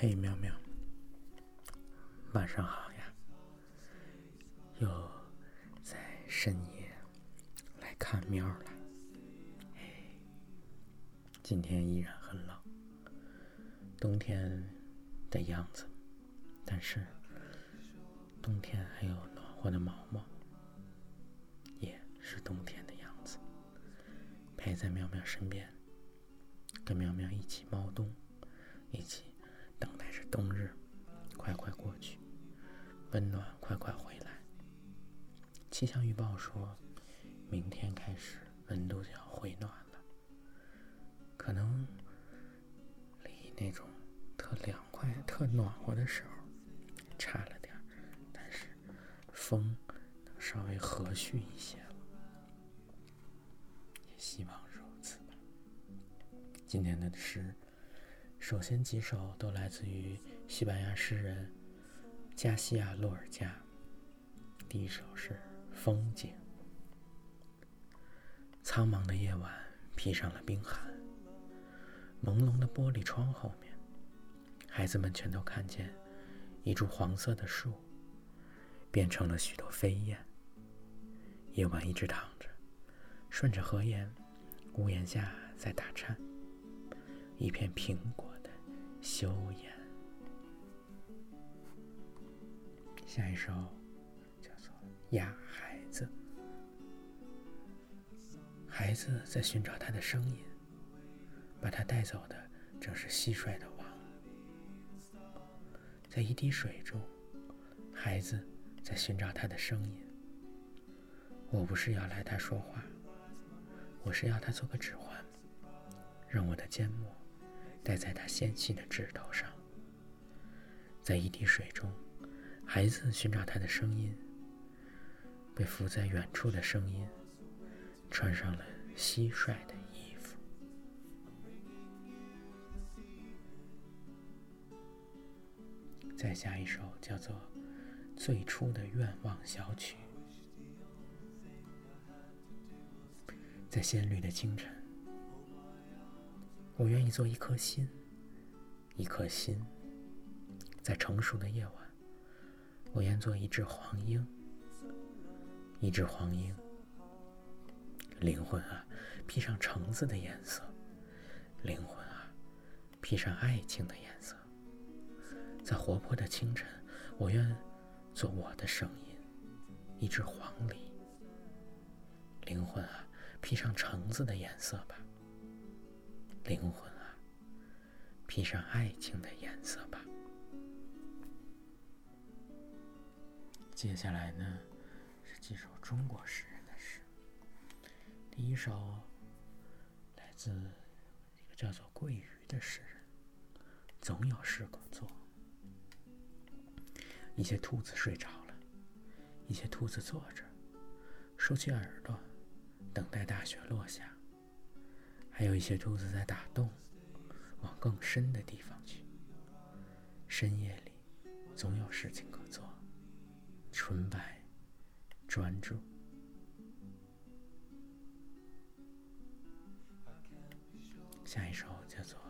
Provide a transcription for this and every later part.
嘿，喵喵，晚上好呀！又在深夜来看喵了。今天依然很冷，冬天的样子，但是冬天还有暖和的毛毛，也是冬天的样子，陪在喵喵身边，跟喵喵一起猫冬，一起。冬日快快过去，温暖快快回来。气象预报说，明天开始温度就要回暖了，可能离那种特凉快、特暖和的时候差了点儿，但是风能稍微和煦一些了，也希望如此吧。今天的诗。首先几首都来自于西班牙诗人加西亚·洛尔加。第一首是《风景》。苍茫的夜晚披上了冰寒，朦胧的玻璃窗后面，孩子们全都看见一株黄色的树变成了许多飞燕。夜晚一直躺着，顺着河沿，屋檐下在打颤，一片苹果的。修颜。下一首叫做《哑孩子》。孩子在寻找他的声音，把他带走的正是蟋蟀的王。在一滴水中，孩子在寻找他的声音。我不是要来他说话，我是要他做个指环，让我的缄默。戴在他纤细的指头上，在一滴水中，孩子寻找他的声音，被浮在远处的声音穿上了蟋蟀的衣服。再下一首叫做《最初的愿望小曲》，在鲜绿的清晨。我愿意做一颗心，一颗心，在成熟的夜晚，我愿做一只黄莺，一只黄莺。灵魂啊，披上橙子的颜色；灵魂啊，披上爱情的颜色。在活泼的清晨，我愿做我的声音，一只黄鹂。灵魂啊，披上橙子的颜色吧。灵魂啊，披上爱情的颜色吧。接下来呢，是几首中国诗人的诗。第一首来自一个叫做桂鱼的诗人，总有事可做。一些兔子睡着了，一些兔子坐着，竖起耳朵，等待大雪落下。还有一些兔子在打洞，往更深的地方去。深夜里，总有事情可做。纯白，专注。下一首叫做《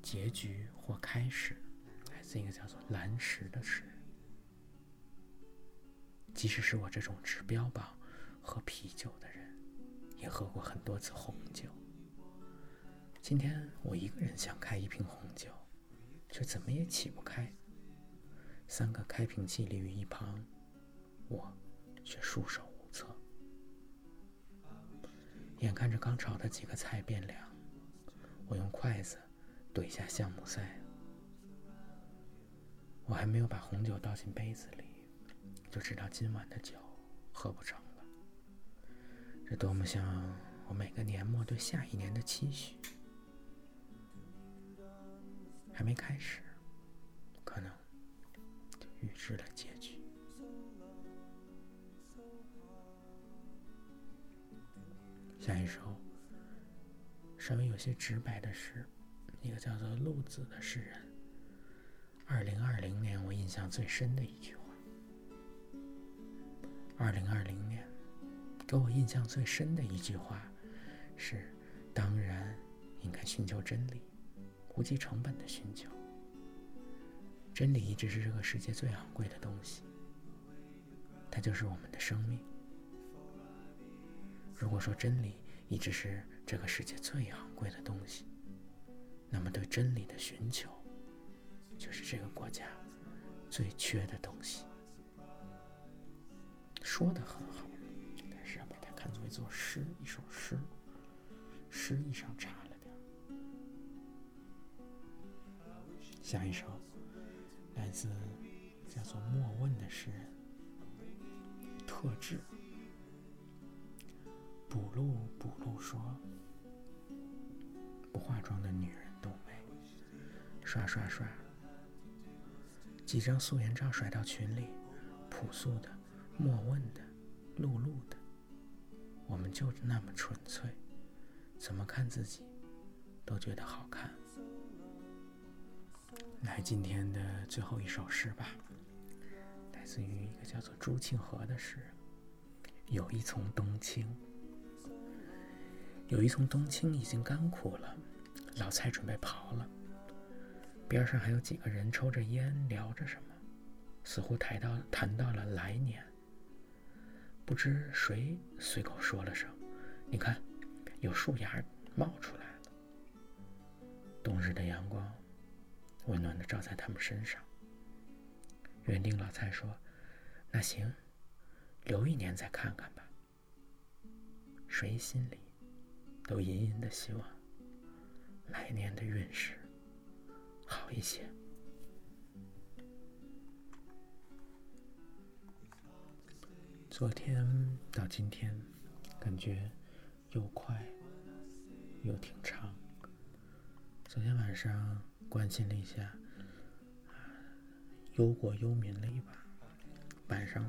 结局或开始》，来自一个叫做蓝石的诗。即使是我这种持标榜喝啤酒的人，也喝过很多次红酒。今天我一个人想开一瓶红酒，却怎么也起不开。三个开瓶器立于一旁，我却束手无策。眼看着刚炒的几个菜变凉，我用筷子怼下橡木塞。我还没有把红酒倒进杯子里，就知道今晚的酒喝不成了。这多么像我每个年末对下一年的期许。还没开始，可能就预知了结局。下一首稍微有些直白的诗，一个叫做陆子的诗人。二零二零年我印象最深的一句话。二零二零年给我印象最深的一句话是：当然应该寻求真理。不计成本的寻求，真理一直是这个世界最昂贵的东西，它就是我们的生命。如果说真理一直是这个世界最昂贵的东西，那么对真理的寻求，就是这个国家最缺的东西。说的很特质。补录补录说，不化妆的女人都美。刷刷刷，几张素颜照甩到群里，朴素的。莫问的，露露的，我们就那么纯粹，怎么看自己都觉得好看。来，今天的最后一首诗吧，自于一个叫做朱庆和的诗。有一丛冬青，有一丛冬青已经干枯了，老蔡准备刨了。边上还有几个人抽着烟聊着什么，似乎谈到谈到了来年。不知谁随口说了声：“你看，有树芽冒出来了。”冬日的阳光温暖的照在他们身上。园丁老蔡说：“那行，留一年再看看吧。”谁心里都隐隐的希望来年的运势好一些。昨天到今天，感觉又快又挺长。昨天晚上关心了一下，忧国忧民了一把。晚上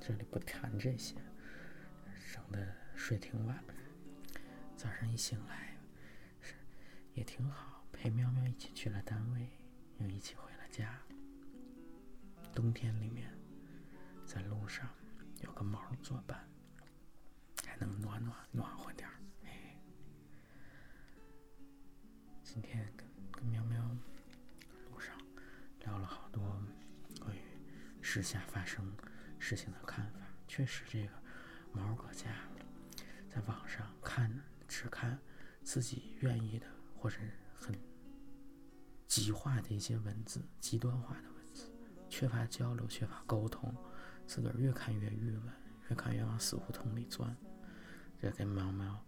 这里不谈这些，省得睡挺晚。早上一醒来，是也挺好，陪喵喵一起去了单位，又一起回了家。冬天里面，在路上。有个毛作伴，还能暖暖暖和点儿。今天时下发生事情的看法。确实，这个毛搁家在网上看只看自己愿意的，或者很极化的一些文字，极端化的文字，缺乏交流，缺乏沟通。自个儿越看越郁闷，越看越往死胡同里钻。这跟喵喵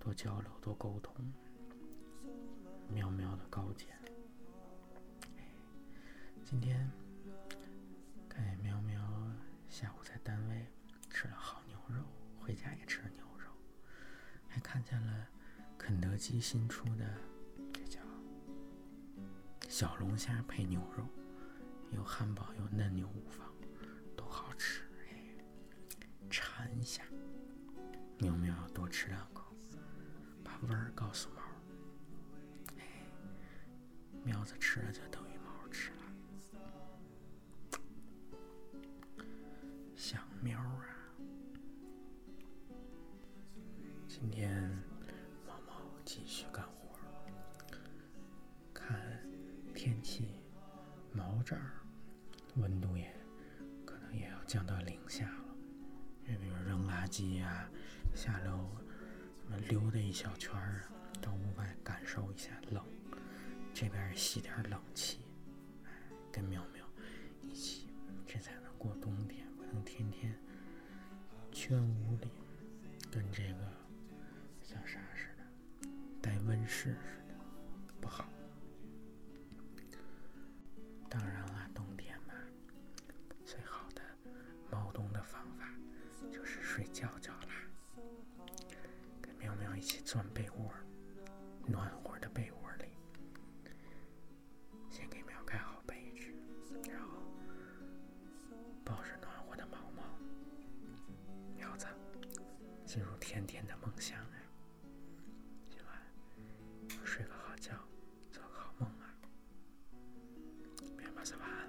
多交流、多沟通，喵喵的高见。今天哎喵喵下午在单位吃了好牛肉，回家也吃了牛肉，还看见了肯德基新出的这叫小龙虾配牛肉，有汉堡，有嫩牛五方。都好吃，哎馋一下。喵喵多吃两口，把味儿告诉猫。喵子吃了就等降到零下了，就比如扔垃圾呀，下楼什么溜达一小圈儿啊，到屋外感受一下冷，这边吸点冷气，哎，跟喵喵一起，这才能过冬天，不能天天圈屋里，跟这个像啥似的，带温室似的，一起钻被窝暖和的被窝里。先给喵盖好被子然后抱着暖和的毛毛喵子进入甜甜的梦乡啊。今晚睡个好觉做个好梦啊。喵喵晚安